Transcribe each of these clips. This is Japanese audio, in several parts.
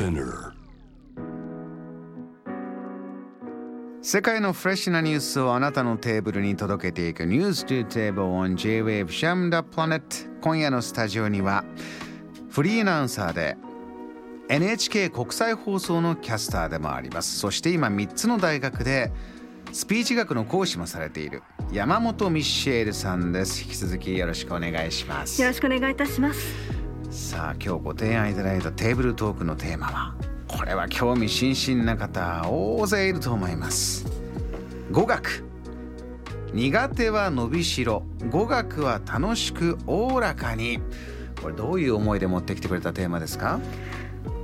Spinner 世界のフレッシュなニュースをあなたのテーブルに届けていくニュース to Table on J-Wave Sham the Planet 今夜のスタジオにはフリーアナウンサーで NHK 国際放送のキャスターでもあります。そして今3つの大学でスピーチ学の講師もされている山本ミッシェールさんです。引き続きよろしくお願いします。よろしくお願いいたしますさあ今日ご提案いただいたテーブルトークのテーマはこれは興味津々な方大勢いると思います。語学。苦手は伸びしろ。語学は楽しくおおらかに。これどういう思いで持ってきてくれたテーマですか？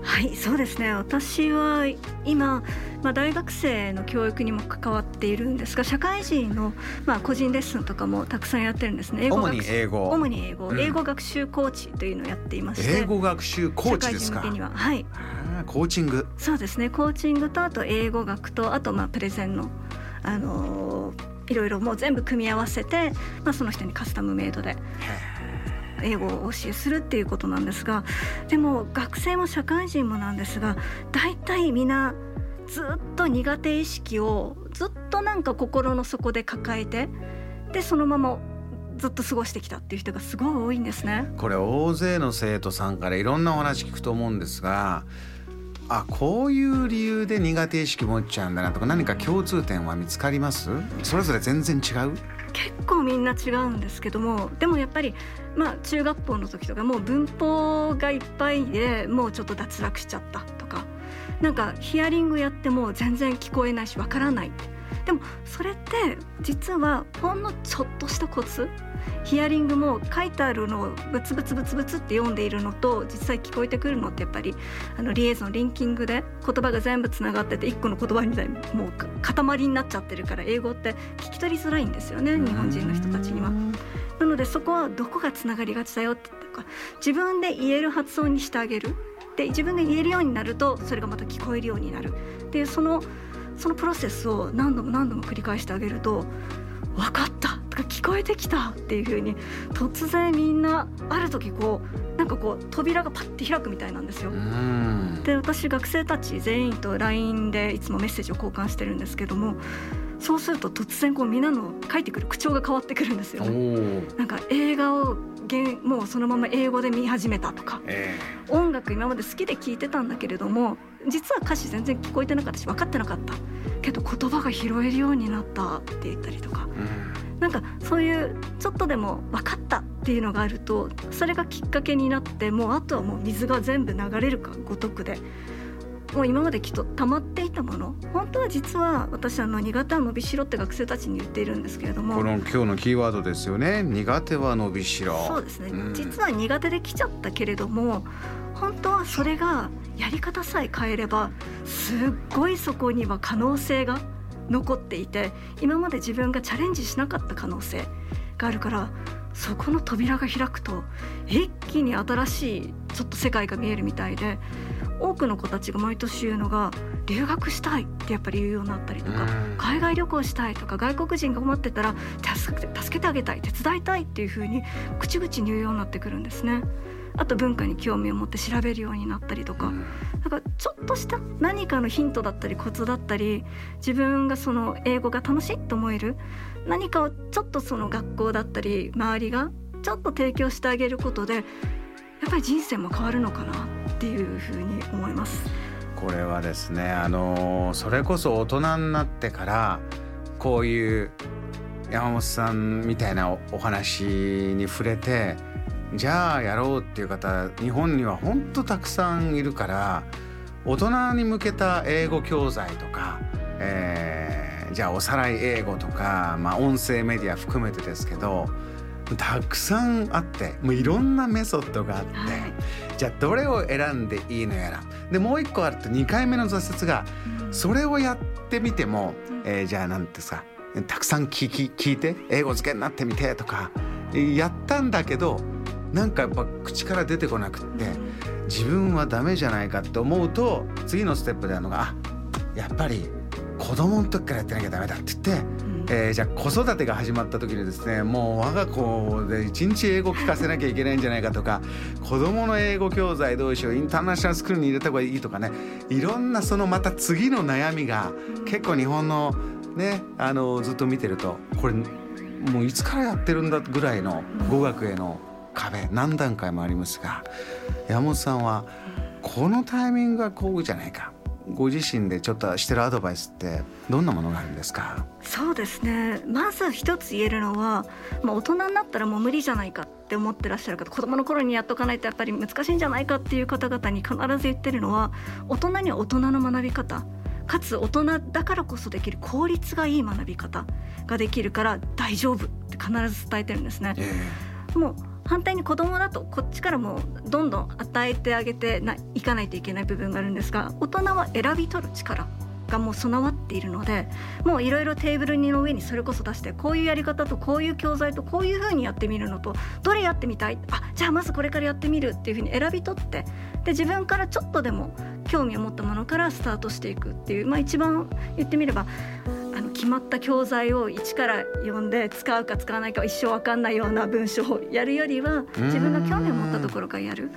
はいそうですね。私は今、まあ、大学生の教育にも関わっているんですが社会人の、まあ、個人レッスンとかもたくさんやってるんですね。主に英語。主に英語、うん。英語学習コーチというのをやっていまして英語学習コーチですか？社会人向けには。はい。コーチング。そうですね。コーチングとあと英語学とあとまあプレゼンのあのーいろいろもう全部組み合わせて、まあ、その人にカスタムメイドで英語を教えするっていうことなんですがでも学生も社会人もなんですが大体みんなずっと苦手意識をずっとなんか心の底で抱えてでそのままずっと過ごしてきたっていう人がすごい多いんですね。これ大勢の生徒さんからいろんなお話聞くと思うんですがあこういう理由で苦手意識持っちゃうんだなとか何か共通点は見つかります？それぞれ全然違う？結構みんな違うんですけどもでもやっぱりまあ中学校の時とかもう文法がいっぱいでもうちょっと脱落しちゃったとかなんかヒアリングやっても全然聞こえないしわからない。でもそれって実はほんのちょっとしたコツヒアリングも書いてあるのをブツブツブツブツって読んでいるのと実際聞こえてくるのってやっぱりあのリエゾンリンキングで言葉が全部つながってて一個の言葉みたいにもうか塊になっちゃってるから英語って聞き取りづらいんですよね日本人の人たちには。なのでそこはどこがつながりがちだよって自分で言える発音にしてあげる。で自分が言えるようになるとそれがまた聞こえるようになる。っていうそのそのプロセスを何度も何度も繰り返してあげると分かったとか聞こえてきたっていう風に突然みんなある時こうなんかこう扉がパッて開くみたいなんですよう。んで私学生たち全員と LINE でいつもメッセージを交換してるんですけどもそうすると突然こうみんなの書いてくる口調が変わってくるんですよ。おね。ー。なんか映画をげもうそのまま英語で見始めたとか。え音楽今まで好きで聴いてたんだけれども実は歌詞全然聞こえてなかったし分かってなかった。けど言葉が拾えるようになったって言ったりとか。えうん。なんかそういうちょっとでも分かったっていうのがあるとそれがきっかけになってもうあとはもう水が全部流れるかごとくでもう今まできっと溜まっていたもの本当は実は私あの苦手は伸びしろって学生たちに言っているんですけれどもこの今日のキーワードですよね。苦手は伸びしろ。そうですね、うん。実は苦手で来ちゃったけれども本当はそれがやり方さえ変えればすっごいそこには可能性が残っていて今まで自分がチャレンジしなかった可能性があるからそこの扉が開くと一気に新しいちょっと世界が見えるみたいで多くの子たちが毎年言うのが留学したいってやっぱり言うようになったりとか、うん。海外旅行したいとか外国人が困ってたら助けて助けてあげたい手伝いたいっていう風に口々に言うようになってくるんですね。あと文化に興味を持って調べるようになったりとか、だからちょっとした何かのヒントだったりコツだったり自分がその英語が楽しいと思える何かをちょっとその学校だったり周りがちょっと提供してあげることでやっぱり人生も変わるのかなっていう風に思います。これはですねあのそれこそ大人になってからこういう山本さんみたいなおお話に触れてじゃあやろうっていう方日本にはほんとたくさんいるから大人に向けた英語教材とか、えーじゃあおさらい英語とか、まあ、音声メディア含めてですけどたくさんあってもういろんなメソッドがあって。はい。じゃあどれを選んでいいのやら。でもう一個あると2回目の挫折がそれをやってみても、えーじゃあ何ですかたくさん聞き聞いて英語漬けになってみてとかやったんだけどなんかやっぱ口から出てこなくって自分はダメじゃないかって思うと次のステップであるのがあやっぱり子供の時からやってなきゃダメだって言ってうんえー、じゃあ子育てが始まった時にですねもう我が子で一日英語聞かせなきゃいけないんじゃないかとか子どもの英語教材どうしようインターナショナルスクールに入れた方がいいとかねいろんなそのまた次の悩みが結構日本のねあのずっと見てるとこれもういつからやってるんだぐらいの語学への壁何段階もありますが山本さんはこのタイミングがこうじゃないか。ご自身でちょっとしてるアドバイスってどんなものがあるんですか？そうですね。まず一つ言えるのは、まあ、大人になったらもう無理じゃないかって思ってらっしゃる方子供の頃にやっとかないとやっぱり難しいんじゃないかっていう方々に必ず言ってるのは大人には大人の学び方かつ大人だからこそできる効率がいい学び方ができるから大丈夫って必ず伝えてるんですね。えー、もう反対に子供だとこっちからもどんどん与えてあげていかないといけない部分があるんですが大人は選び取る力がもう備わっているのでもういろいろテーブルの上にそれこそ出してこういうやり方とこういう教材とこういうふうにやってみるのとどれやってみたい？あじゃあまずこれからやってみるっていうふうに選び取ってで自分からちょっとでも興味を持ったものからスタートしていくっていう、まあ、一番言ってみれば決まった教材を一から読んで使うか使わないか一生分かんないような文章をやるよりは自分が興味を持ったところからやる。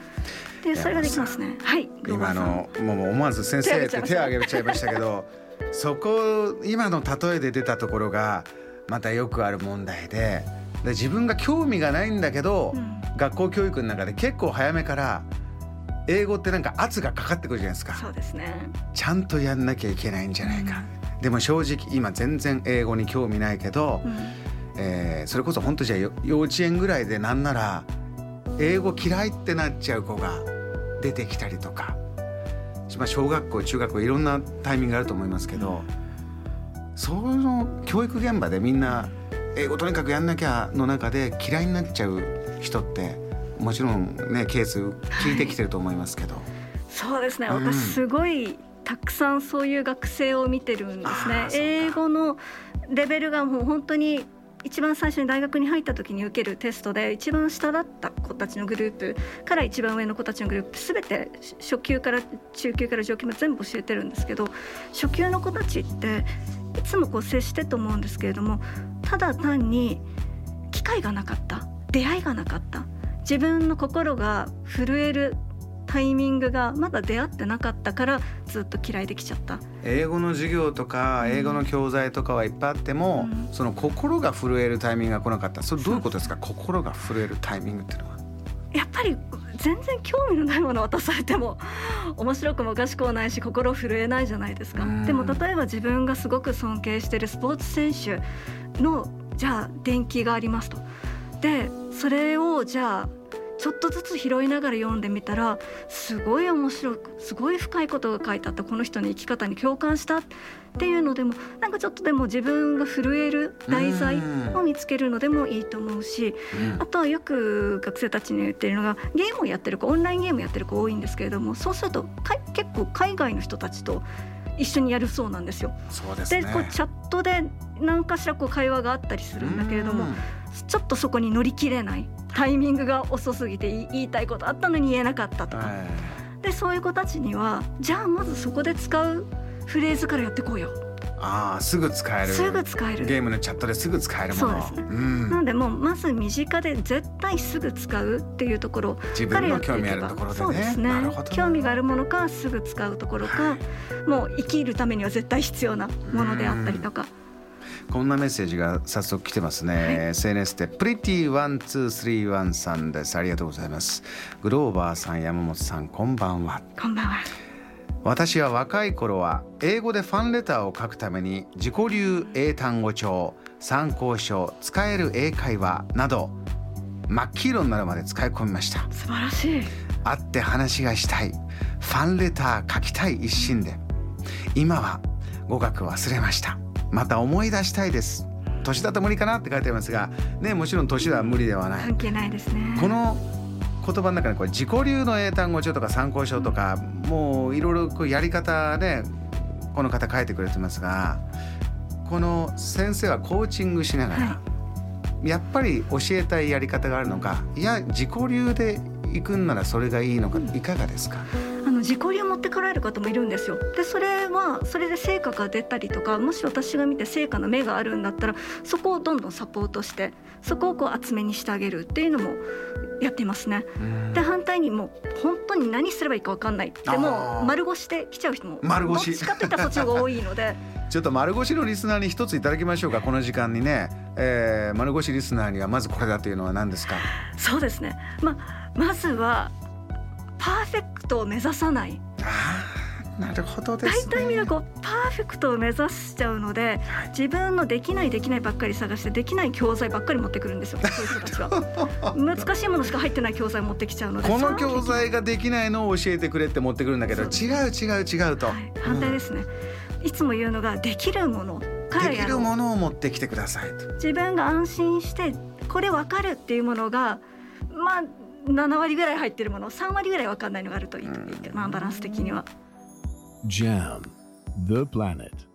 でそれができますね。はい。今のもう思わず先生って手を挙げちゃいましたけど、そこ今の例えで出たところがまたよくある問題で、で自分が興味がないんだけど、うん、学校教育の中で結構早めから英語ってなんか圧がかかってくるじゃないですか。そうですね。ちゃんとやんなきゃいけないんじゃないか。うんでも正直今全然英語に興味ないけど、うん、えー、それこそ本当じゃ幼稚園ぐらいでなんなら英語嫌いってなっちゃう子が出てきたりとか、まあ、小学校中学校いろんなタイミングがあると思いますけど、うん、その教育現場でみんな英語とにかくやんなきゃの中で嫌いになっちゃう人ってもちろんねケース聞いてきてると思いますけど。はい、そうですね、うん、私すごいたくさんそういう学生を見てるんですね。英語のレベルがもう本当に一番最初に大学に入った時に受けるテストで一番下だった子たちのグループから一番上の子たちのグループ全て初級から中級から上級まで全部教えてるんです。けど初級の子たちっていつもこう接してと思うんですけれどもただ単に機会がなかった出会いがなかった。自分の心が震えるタイミングがまだ出会ってなかったからずっと嫌いできちゃった。英語の授業とか英語の教材とかはいっぱいあっても、うん、その心が震えるタイミングが来なかった。それどういうことですか？心が震えるタイミングっていうのは？やっぱり全然興味のないものを渡されても面白くもおかしくもないし心震えないじゃないですか。でも例えば自分がすごく尊敬してるスポーツ選手のじゃあ電気がありますと。でそれをじゃあちょっとずつ拾いながら読んでみたらすごい面白くすごい深いことが書いてあったこの人の生き方に共感したっていうのでもなんかちょっとでも自分が震える題材を見つけるのでもいいと思うしあとはよく学生たちに言ってるのがゲームをやってる子オンラインゲームやってる子多いんですけれどもそうすると結構海外の人たちと一緒にやるそうなんですよ。で、ね、こうチャットで何かしらこう会話があったりするんだけれどもちょっとそこに乗り切れないタイミングが遅すぎて言いたいことあったのに言えなかったとか、でそういう子たちにはじゃあまずそこで使うフレーズからやってこうよああすぐ使えるすぐ使える。ゲームのチャットですぐ使えるもの。そうですね、うん、なのでもうまず身近で絶対すぐ使うっていうところ。からやっていけば。興味あるところで、ね、そうですね。興味があるものかすぐ使うところか、はい、もう生きるためには絶対必要なものであったりとか。こんなメッセージが早速来てますね、はい、SNS でプリティワンツースリーワンさんです。ありがとうございます。グローバーさん山本さんこんばんは。こんばんは私は若い頃は英語でファンレターを書くために自己流英単語帳参考書使える英会話など真っ黄色になるまで使い込みました。素晴らしい。会って話がしたい。ファンレター書きたい一心で。今は語学忘れました。また思い出したいです。年だと無理かなって書いてありますがねもちろん年は無理ではない。関係ないですね。この言葉の中にこれ自己流の英単語帳とか参考書とかもういろいろこうやり方ねこの方書いてくれてますがこの先生はコーチングしながら、はい、やっぱり教えたいやり方があるのかいや自己流で行くんならそれがいいのかいかがですか？あのの自己流持ってこられる方もいるんですよ。でそれはそれで成果が出たりとかもし私が見て成果の目があるんだったらそこをどんどんサポートしてそこをこう厚めにしてあげるっていうのもやっていますね。で反対にもう本当に何すればいいか分かんない。でも丸腰で来ちゃう人も丸腰。どっちかっていったらそっちが多いので。ちょっと丸腰のリスナーに一ついただきましょうかこの時間にね、えー、丸腰リスナーにはまずこれだというのは何ですか？そうですね、まあ、まずはパーフェクトを目指さない。なるほどです、ね、大体みんなこうパーフェクトを目指しちゃうので、自分のできないできないばっかり探してできない教材ばっかり持ってくるんですよ。そういう人たちは難しいものしか入ってない教材を持ってきちゃうので この教材ができないのを教えてくれって持ってくるんだけど違う違う違うと、はい、反対ですね、うん、いつも言うのができるものできるものを持ってきてくださいと。自分が安心してこれ分かるっていうものがまあ7割ぐらい入ってるもの3割ぐらい分かんないのがあるといい,、うん、まあバランス的には。Jam, the planet.